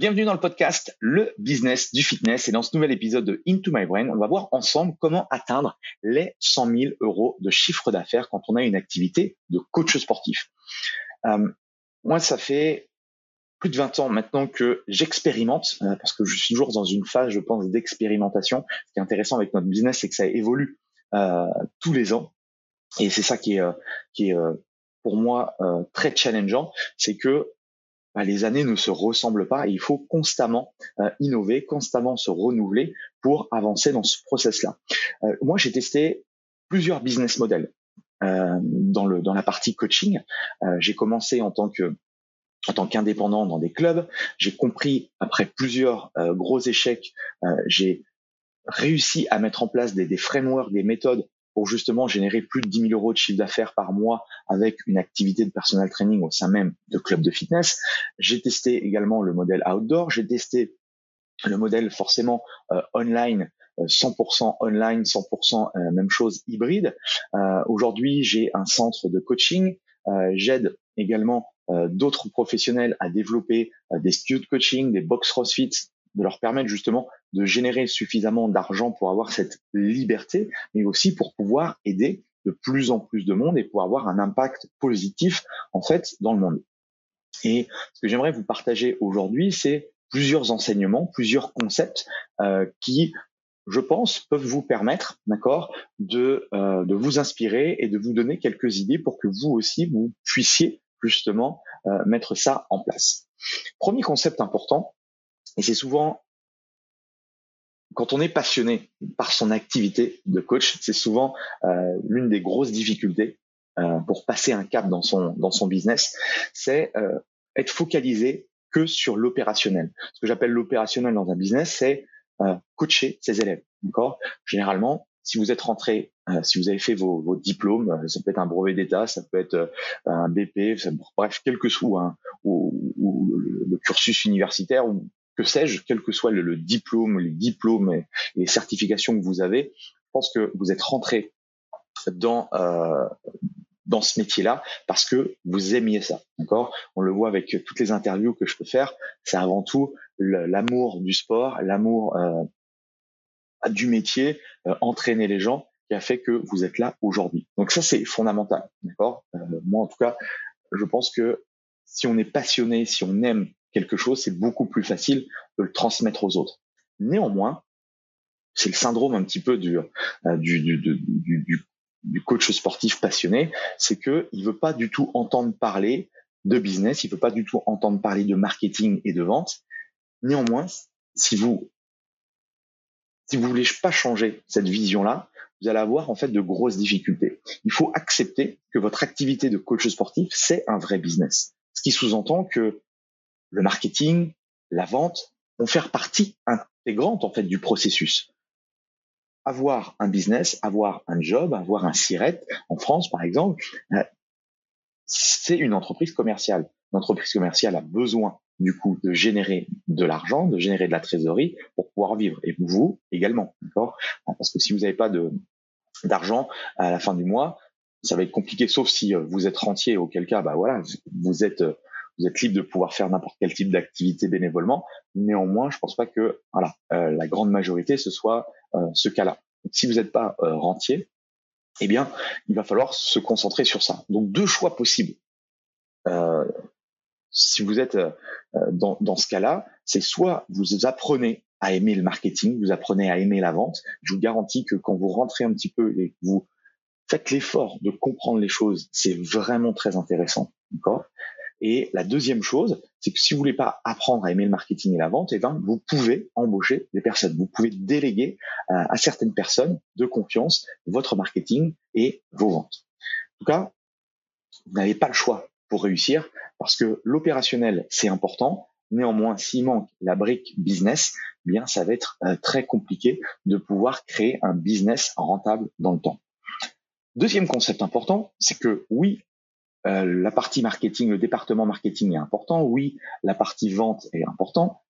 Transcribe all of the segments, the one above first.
Bienvenue dans le podcast Le Business du Fitness et dans ce nouvel épisode de Into My Brain, on va voir ensemble comment atteindre les 100 000 euros de chiffre d'affaires quand on a une activité de coach sportif. Euh, moi, ça fait plus de 20 ans maintenant que j'expérimente, euh, parce que je suis toujours dans une phase, je pense, d'expérimentation. Ce qui est intéressant avec notre business, c'est que ça évolue euh, tous les ans. Et c'est ça qui est, qui est pour moi très challengeant, c'est que bah, les années ne se ressemblent pas et il faut constamment euh, innover, constamment se renouveler pour avancer dans ce process-là. Euh, moi, j'ai testé plusieurs business models euh, dans le dans la partie coaching. j'ai commencé en tant que en tant qu'indépendant dans des clubs. J'ai compris après plusieurs gros échecs, j'ai réussi à mettre en place des, des frameworks, des méthodes pour justement générer plus de 10 000 euros de chiffre d'affaires par mois avec une activité de personal training au sein même de club de fitness. J'ai testé également le modèle outdoor, j'ai testé le modèle forcément euh, online 100% euh, online, 100% euh, même chose hybride. Aujourd'hui, j'ai un centre de coaching. J'aide également d'autres professionnels à développer des studios coaching, des box CrossFit, de leur permettre justement de générer suffisamment d'argent pour avoir cette liberté, mais aussi pour pouvoir aider de plus en plus de monde et pour avoir un impact positif en fait dans le monde. Et ce que j'aimerais vous partager aujourd'hui, c'est plusieurs enseignements, plusieurs concepts euh, qui, je pense, peuvent vous permettre, d'accord, de, euh, de vous inspirer et de vous donner quelques idées pour que vous aussi vous puissiez justement euh, mettre ça en place. Premier concept important, et c'est souvent quand on est passionné par son activité de coach, c'est souvent euh, l'une des grosses difficultés euh, pour passer un cap dans son dans son business, c'est euh, être focalisé que sur l'opérationnel. Ce que j'appelle l'opérationnel dans un business, c'est euh, coacher ses élèves. D'accord? Généralement, si vous êtes rentré, euh, si vous avez fait vos, vos diplômes, euh, ça peut être un brevet d'état, ça peut être un BP, bref, quel que soit hein, ou, ou le, cursus universitaire ou que sais-je, quel que soit le, diplôme, les diplômes et, les certifications que vous avez, je pense que vous êtes rentré dans euh, dans ce métier-là parce que vous aimiez ça, d'accord? On le voit avec toutes les interviews que je peux faire. C'est avant tout l'amour du sport, l'amour euh, du métier, euh, entraîner les gens qui a fait que vous êtes là aujourd'hui. Donc ça c'est fondamental, d'accord? Moi en tout cas, je pense que si on est passionné, si on aime quelque chose, c'est beaucoup plus facile de le transmettre aux autres. Néanmoins, c'est le syndrome un petit peu du, euh, coach sportif passionné, c'est que il veut pas du tout entendre parler de business, il veut pas du tout entendre parler de marketing et de vente. Néanmoins, si vous si vous voulez pas changer cette vision-là, vous allez avoir en fait de grosses difficultés. Il faut accepter que votre activité de coach sportif, c'est un vrai business. Ce qui sous-entend que le marketing, la vente vont faire partie intégrante en fait du processus. Avoir un business, avoir un job, avoir un SIRET en France par exemple, euh, c'est une entreprise commerciale. L'entreprise commerciale a besoin du coup de générer de l'argent, de générer de la trésorerie pour pouvoir vivre. Et vous également, d'accord? Parce que si vous n'avez pas d'argent à la fin du mois, ça va être compliqué, sauf si euh, vous êtes rentier, auquel cas, bah voilà, vous êtes euh, vous êtes libre de pouvoir faire n'importe quel type d'activité bénévolement. Néanmoins, je pense pas que voilà euh, la grande majorité ce soit euh, ce cas-là. Si vous n'êtes pas euh, rentier, eh bien, il va falloir se concentrer sur ça. Donc deux choix possibles. si vous êtes dans, dans ce cas-là, c'est soit vous apprenez à aimer le marketing, vous apprenez à aimer la vente. Je vous garantis que quand vous rentrez un petit peu et que vous faites l'effort de comprendre les choses, c'est vraiment très intéressant. D'accord? Et la deuxième chose, c'est que si vous voulez pas apprendre à aimer le marketing et la vente, eh ben, vous pouvez embaucher des personnes. Vous pouvez déléguer euh, à certaines personnes de confiance votre marketing et vos ventes. En tout cas, vous n'avez pas le choix pour réussir parce que l'opérationnel, c'est important. Néanmoins, s'il manque la brique business, eh bien, ça va être euh, très compliqué de pouvoir créer un business rentable dans le temps. Deuxième concept important, c'est que oui, euh, la partie marketing, le département marketing est important. Oui, la partie vente est important.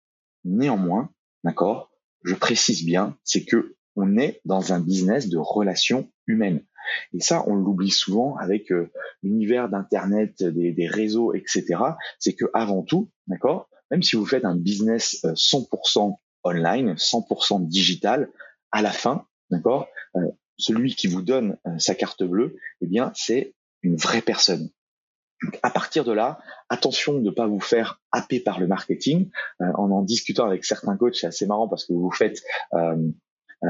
Néanmoins, d'accord, je précise bien, c'est que on est dans un business de relations humaines. Et ça, on l'oublie souvent avec euh, l'univers d'internet, des, réseaux, etc. C'est que avant tout, d'accord, même si vous faites un business 100% euh, online, 100% digital, à la fin, d'accord, celui qui vous donne sa carte bleue, eh bien, c'est une vraie personne à partir de là, attention de ne pas vous faire happer par le marketing. Euh, en en discutant avec certains coachs, c'est assez marrant parce que vous faites, euh, euh,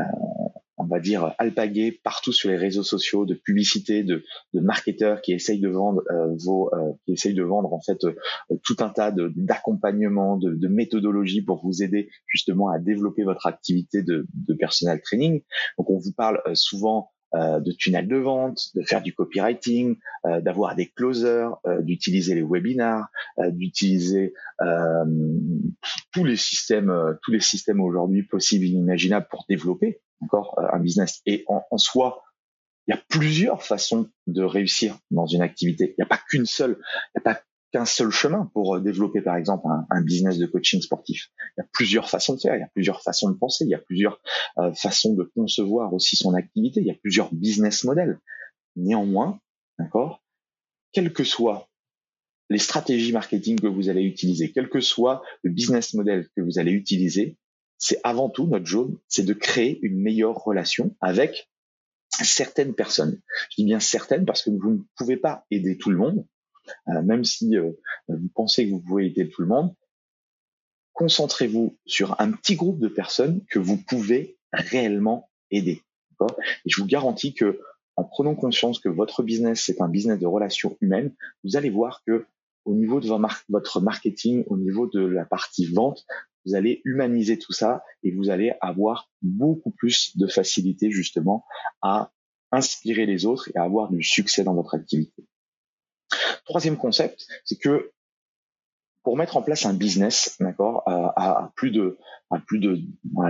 on va dire, alpaguer partout sur les réseaux sociaux de publicité, de, de marketeurs qui essayent de vendre vos, qui essayent de vendre en fait tout un tas d'accompagnements, de, de, méthodologies pour vous aider justement à développer votre activité de, de personal training. Donc on vous parle souvent euh, de tunnels de vente, de faire du copywriting, euh, d'avoir des closers, euh, d'utiliser les webinars, d'utiliser tous les systèmes, tous les systèmes aujourd'hui possibles et inimaginables pour développer encore un business. Et en, en soi, il y a plusieurs façons de réussir dans une activité. Il n'y a pas qu'une seule. Il n'y a pas qu'un seul chemin pour euh, développer par exemple un, business de coaching sportif. Il y a plusieurs façons de faire, il y a plusieurs façons de penser, il y a plusieurs euh, façons de concevoir aussi son activité, il y a plusieurs business models. Néanmoins, d'accord, quelles que soient les stratégies marketing que vous allez utiliser, quel que soit le business model que vous allez utiliser, c'est avant tout notre job, c'est de créer une meilleure relation avec certaines personnes. Je dis bien certaines parce que vous ne pouvez pas aider tout le monde, même si euh, vous pensez que vous pouvez aider tout le monde, concentrez-vous sur un petit groupe de personnes que vous pouvez réellement aider. Et je vous garantis que en prenant conscience que votre business c'est un business de relations humaines, vous allez voir que au niveau de votre marketing, au niveau de la partie vente, vous allez humaniser tout ça et vous allez avoir beaucoup plus de facilité justement à inspirer les autres et à avoir du succès dans votre activité. Troisième concept, c'est que pour mettre en place un business, d'accord, à, plus de à plus de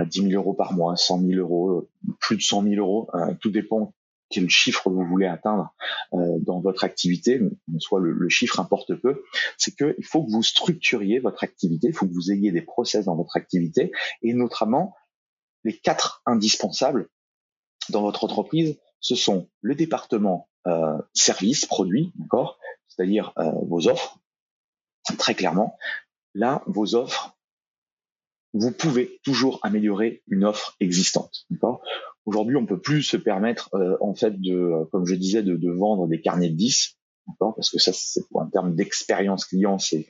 10 000 euros par mois, 100 000 euros, plus de 100 000 euros, euh, tout dépend quel chiffre vous voulez atteindre euh, dans votre activité, soit le, le chiffre importe peu, c'est que il faut que vous structuriez votre activité, il faut que vous ayez des process dans votre activité, et notamment les quatre indispensables dans votre entreprise, ce sont le département euh, service, produit, d'accord, c'est-à-dire euh, vos offres, très clairement. Là, vos offres, vous pouvez toujours améliorer une offre existante. Aujourd'hui, on peut plus se permettre, euh, en fait, de, comme je disais, de, vendre des carnets de 10, parce que ça, c'est en termes d'expérience client, c'est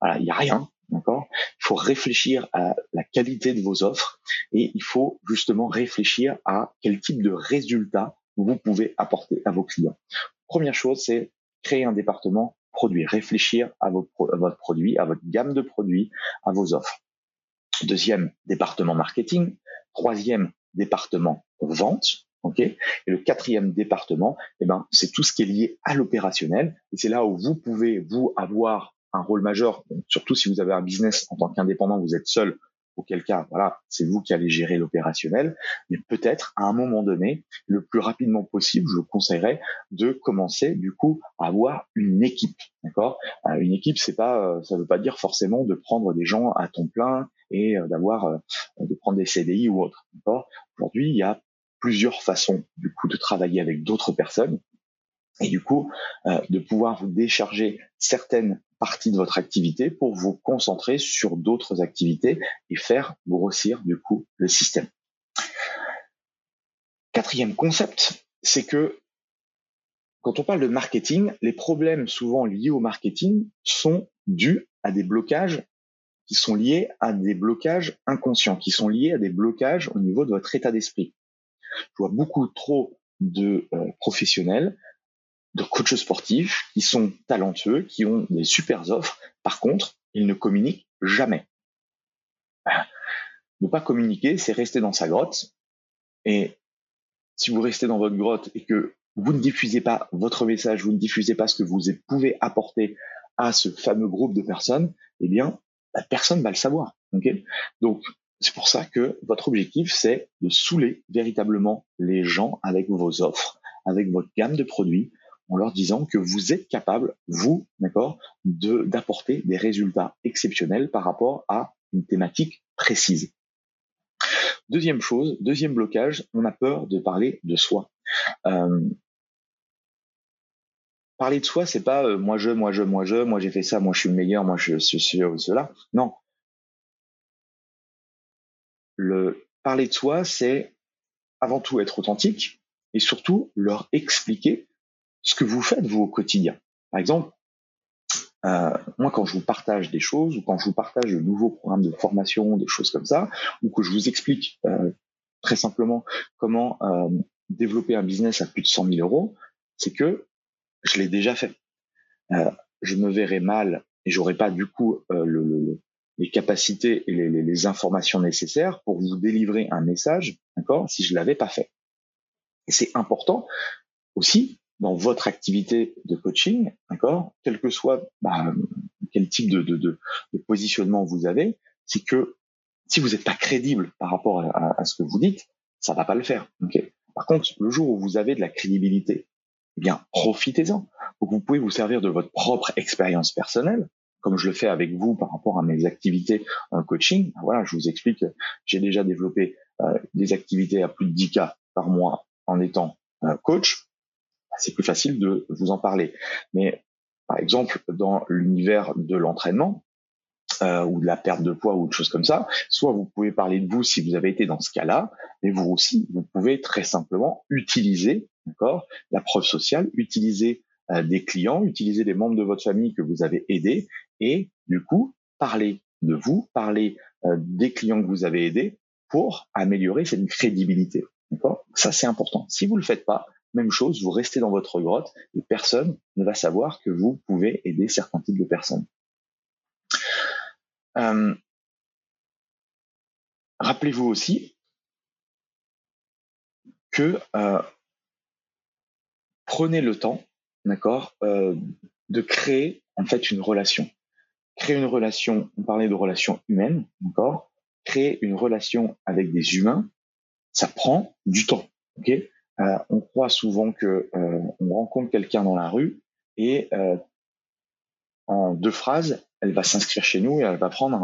voilà, il y a rien, d'accord? Il faut réfléchir à la qualité de vos offres et il faut justement réfléchir à quel type de résultat vous pouvez apporter à vos clients. Première chose, c'est créer un département produit, réfléchir à, votre produit, à votre gamme de produits, à vos offres. Deuxième, département marketing. Troisième, département vente. et le quatrième département, eh ben, c'est tout ce qui est lié à l'opérationnel. Et c'est là où vous pouvez, vous, avoir un rôle majeur, surtout si vous avez un business en tant qu'indépendant, vous êtes seul, auquel cas, voilà, c'est vous qui allez gérer l'opérationnel. Mais peut-être, à un moment donné, le plus rapidement possible, je vous conseillerais de commencer, du coup, à avoir une équipe. D'accord? Euh, Une équipe, c'est pas, euh, ça veut pas dire forcément de prendre des gens à temps plein et euh, d'avoir, de prendre des CDI ou autre. D'accord? Aujourd'hui, il y a plusieurs façons, du coup, de travailler avec d'autres personnes et du coup de pouvoir vous décharger certaines partie de votre activité pour vous concentrer sur d'autres activités et faire grossir du coup le système. Quatrième concept, c'est que quand on parle de marketing, les problèmes souvent liés au marketing sont dus à des blocages qui sont liés à des blocages inconscients, qui sont liés à des blocages au niveau de votre état d'esprit. Je vois beaucoup trop de euh, professionnels, de coachs sportifs qui sont talentueux, qui ont des super offres. Par contre, ils ne communiquent jamais. Ne pas communiquer, c'est rester dans sa grotte. Et si vous restez dans votre grotte et que vous ne diffusez pas votre message, vous ne diffusez pas ce que vous pouvez apporter à ce fameux groupe de personnes, eh bien, bah, personne va le savoir. Donc, c'est pour ça que votre objectif, c'est de saouler véritablement les gens avec vos offres, avec votre gamme de produits, en leur disant que vous êtes capable, vous, d'accord, d'apporter des résultats exceptionnels par rapport à une thématique précise. Deuxième chose, deuxième blocage, on a peur de parler de soi. Euh, parler de soi, c'est pas euh, moi je, moi je, moi je, moi j'ai fait ça, moi je suis le meilleur, moi je suis cela. Non. Le parler de soi, c'est avant tout être authentique et surtout leur expliquer ce que vous faites vous au quotidien. Par exemple, euh, moi, quand je vous partage des choses ou quand je vous partage de nouveaux programmes de formation, des choses comme ça, ou que je vous explique euh, très simplement comment euh, développer un business à plus de 100 000 euros, c'est que je l'ai déjà fait. Euh, je me verrais mal et j'aurais pas du coup euh, le, les capacités et les, les, informations nécessaires pour vous délivrer un message, d'accord, si je l'avais pas fait. Et c'est important aussi dans votre activité de coaching, d'accord, quel que soit bah, quel type de, de, de, de, positionnement vous avez, c'est que si vous n'êtes pas crédible par rapport à, à, ce que vous dites, ça va pas le faire. Okay Par contre, le jour où vous avez de la crédibilité, eh bien profitez-en. vous pouvez vous servir de votre propre expérience personnelle, comme je le fais avec vous par rapport à mes activités en coaching. Voilà, je vous explique, j'ai déjà développé euh, des activités à plus de 10 cas par mois en étant euh, coach c'est plus facile de vous en parler. Mais par exemple, dans l'univers de l'entraînement, euh, ou de la perte de poids ou de choses comme ça, soit vous pouvez parler de vous si vous avez été dans ce cas-là, mais vous aussi, vous pouvez très simplement utiliser, d'accord, la preuve sociale, utiliser euh, des clients, utiliser des membres de votre famille que vous avez aidés, et du coup, parler de vous, parler euh, des clients que vous avez aidés pour améliorer cette crédibilité. D'accord? Ça, c'est important. Si vous le faites pas, même chose, vous restez dans votre grotte et personne ne va savoir que vous pouvez aider certains types de personnes. Euh, rappelez-vous aussi que euh, prenez le temps, d'accord, euh, de créer en fait une relation. Créer une relation, on parlait de relation humaine, d'accord. Créer une relation avec des humains, ça prend du temps, ok? Euh, on croit souvent que euh, on rencontre quelqu'un dans la rue et euh, en deux phrases, elle va s'inscrire chez nous et elle va prendre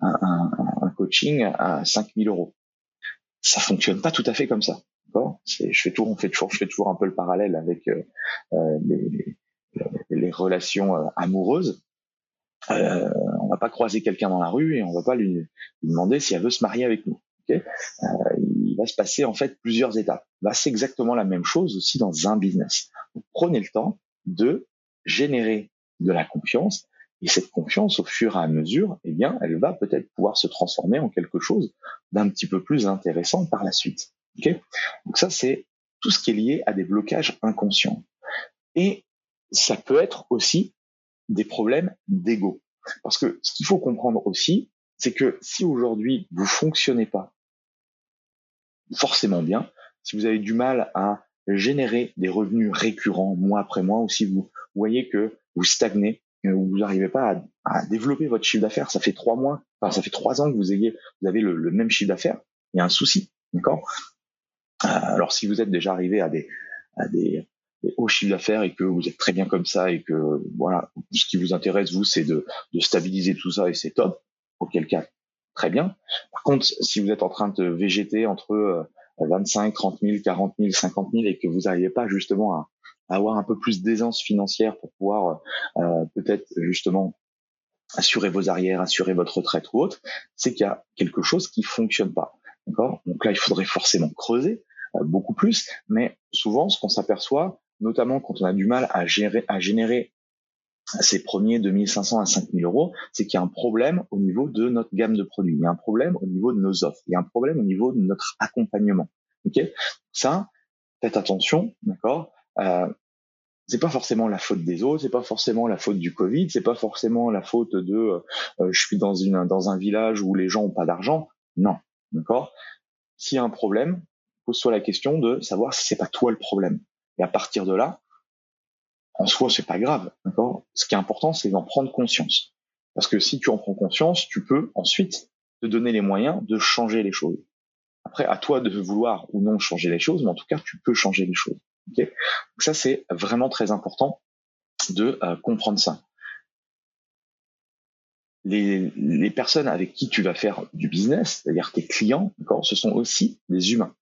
un, coaching à 5000 euros. Ça fonctionne pas tout à fait comme ça. je fais toujours, on fait toujours, je fais toujours un peu le parallèle avec les, relations amoureuses. Euh, on va pas croiser quelqu'un dans la rue et on va pas lui, demander si elle veut se marier avec nous. Okay va se passer en fait plusieurs étapes. Bah, c'est exactement la même chose aussi dans un business. prenez le temps de générer de la confiance et cette confiance, au fur et à mesure, eh bien, elle va peut-être pouvoir se transformer en quelque chose d'un petit peu plus intéressant par la suite. Donc ça, c'est tout ce qui est lié à des blocages inconscients. Et ça peut être aussi des problèmes d'ego. Parce que ce qu'il faut comprendre aussi, c'est que si aujourd'hui vous fonctionnez pas forcément bien. Si vous avez du mal à générer des revenus récurrents mois après mois, ou si vous voyez que vous stagnez, euh, ou vous n'arrivez pas à, développer votre chiffre d'affaires, ça fait trois mois, enfin ça fait trois ans que vous ayez, vous avez le, même chiffre d'affaires, il y a un souci, d'accord? Euh, Alors si vous êtes déjà arrivé à des, à des, hauts chiffres d'affaires et que vous êtes très bien comme ça et que voilà, ce qui vous intéresse vous, c'est de, de stabiliser tout ça et c'est top. Auquel cas, très bien. Par contre, si vous êtes en train de végéter entre 25, 30 000, 40 000, 50 000 et que vous n'arrivez pas justement à, avoir un peu plus d'aisance financière pour pouvoir euh, peut-être justement assurer vos arrières, assurer votre retraite ou autre, c'est qu'il y a quelque chose qui fonctionne pas. D'accord? Donc là, il faudrait forcément creuser euh, beaucoup plus, mais souvent, ce qu'on s'aperçoit, notamment quand on a du mal à gérer, à générer ces premiers 2500 à 5000 euros, c'est qu'il y a un problème au niveau de notre gamme de produits, il y a un problème au niveau de nos offres, il y a un problème au niveau de notre accompagnement. Ok, ça, faites attention, d'accord? Euh, c'est pas forcément la faute des autres, c'est pas forcément la faute du Covid, c'est pas forcément la faute de euh, je suis dans une dans un village où les gens ont pas d'argent. Non, d'accord? S'il y a un problème, pose-toi la question de savoir si c'est pas toi le problème. Et à partir de là, en soi, c'est pas grave, d'accord? Ce qui est important, c'est d'en prendre conscience. Parce que si tu en prends conscience, tu peux ensuite te donner les moyens de changer les choses. Après, à toi de vouloir ou non changer les choses, mais en tout cas, tu peux changer les choses. Okay Donc ça, c'est vraiment très important de euh, comprendre ça. Les, les, personnes avec qui tu vas faire du business, c'est-à-dire tes clients, ce sont aussi des humains.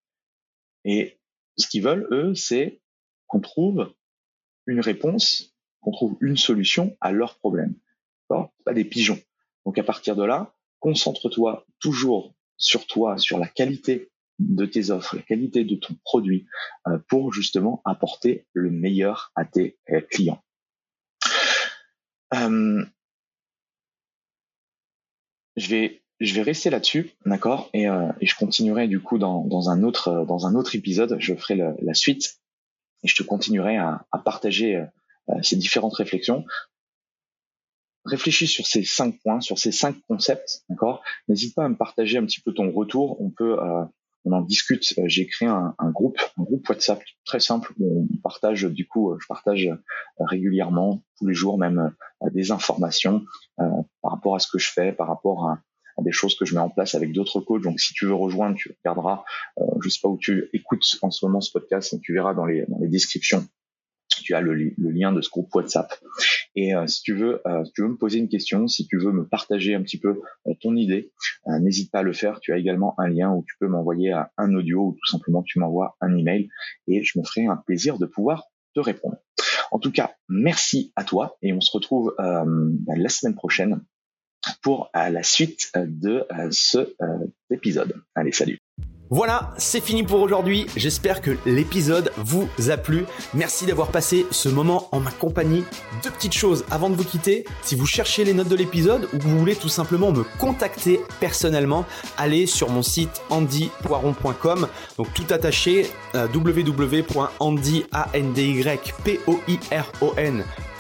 Et ce qu'ils veulent, eux, c'est qu'on trouve une réponse, qu'on trouve une solution à leurs problèmes. Pas des pigeons. Donc à partir de là, concentre-toi toujours sur toi, sur la qualité de tes offres, la qualité de ton produit, euh, pour justement apporter le meilleur à tes euh, clients. Euh, je vais rester là-dessus, d'accord, et, je continuerai du coup dans un autre épisode. Je ferai la suite et je te continuerai à, à partager euh, euh, ces différentes réflexions. Réfléchis sur ces cinq points, sur ces cinq concepts, d'accord? N'hésite pas à me partager un petit peu ton retour. On peut, euh, on en discute. J'ai créé un, un, groupe, un groupe WhatsApp très simple où on partage, du coup, je partage régulièrement, tous les jours même, des informations par rapport à ce que je fais, par rapport à, des choses que je mets en place avec d'autres coachs. Donc, si tu veux rejoindre, tu regarderas, euh, je sais pas où tu écoutes en ce moment ce podcast, mais tu verras dans les, descriptions. Tu as le, lien de ce groupe WhatsApp. Et euh, si tu veux, euh, tu veux me poser une question, si tu veux me partager un petit peu euh, ton idée, n'hésite pas à le faire. Tu as également un lien où tu peux m'envoyer un audio ou tout simplement tu m'envoies un email et je me ferai un plaisir de pouvoir te répondre. En tout cas, merci à toi et on se retrouve la semaine prochaine pour la suite de ce épisode. Allez, salut. Voilà, c'est fini pour aujourd'hui. J'espère que l'épisode vous a plu. Merci d'avoir passé ce moment en ma compagnie. Deux petites choses avant de vous quitter. Si vous cherchez les notes de l'épisode ou que vous voulez tout simplement me contacter personnellement, allez sur mon site andypoiron.com. Donc tout attaché euh,